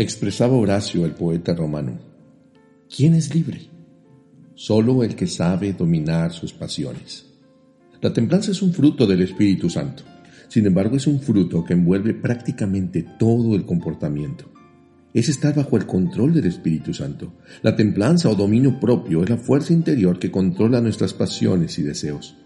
Expresaba Horacio, el poeta romano, ¿quién es libre? Solo el que sabe dominar sus pasiones. La templanza es un fruto del Espíritu Santo. Sin embargo, es un fruto que envuelve prácticamente todo el comportamiento. Es estar bajo el control del Espíritu Santo. La templanza o dominio propio es la fuerza interior que controla nuestras pasiones y deseos.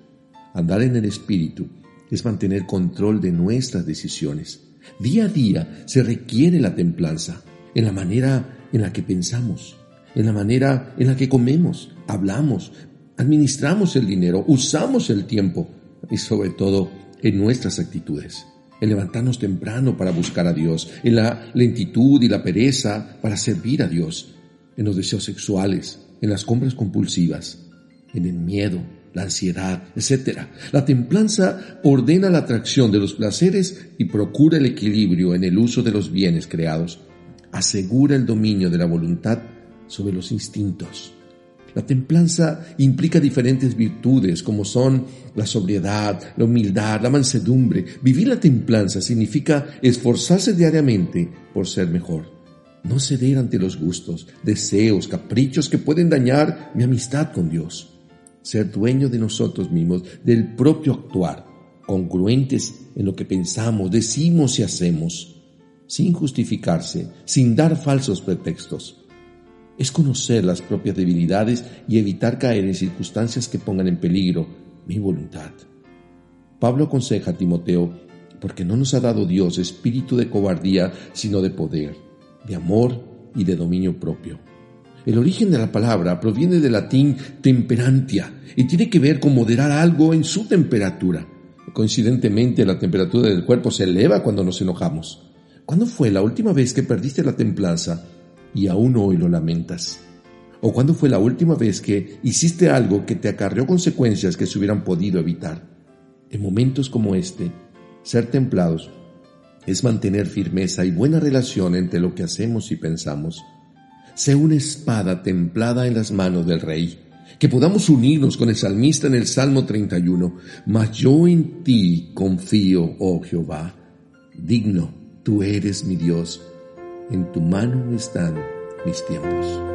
Andar en el Espíritu es mantener control de nuestras decisiones. Día a día se requiere la templanza en la manera en la que pensamos, en la manera en la que comemos, hablamos, administramos el dinero, usamos el tiempo y sobre todo en nuestras actitudes. En levantarnos temprano para buscar a Dios, en la lentitud y la pereza para servir a Dios, en los deseos sexuales, en las compras compulsivas, en el miedo, la ansiedad, etc. La templanza ordena la atracción de los placeres y procura el equilibrio en el uso de los bienes creados. Asegura el dominio de la voluntad sobre los instintos. La templanza implica diferentes virtudes como son la sobriedad, la humildad, la mansedumbre. Vivir la templanza significa esforzarse diariamente por ser mejor. No ceder ante los gustos, deseos, caprichos que pueden dañar mi amistad con Dios ser dueño de nosotros mismos, del propio actuar, congruentes en lo que pensamos, decimos y hacemos, sin justificarse, sin dar falsos pretextos. Es conocer las propias debilidades y evitar caer en circunstancias que pongan en peligro mi voluntad. Pablo aconseja a Timoteo, porque no nos ha dado Dios espíritu de cobardía, sino de poder, de amor y de dominio propio. El origen de la palabra proviene del latín temperantia y tiene que ver con moderar algo en su temperatura. Coincidentemente, la temperatura del cuerpo se eleva cuando nos enojamos. ¿Cuándo fue la última vez que perdiste la templanza y aún hoy lo lamentas? ¿O cuándo fue la última vez que hiciste algo que te acarreó consecuencias que se hubieran podido evitar? En momentos como este, ser templados es mantener firmeza y buena relación entre lo que hacemos y pensamos sea una espada templada en las manos del Rey. Que podamos unirnos con el salmista en el Salmo 31. Mas yo en ti confío, oh Jehová. Digno, tú eres mi Dios. En tu mano están mis tiempos.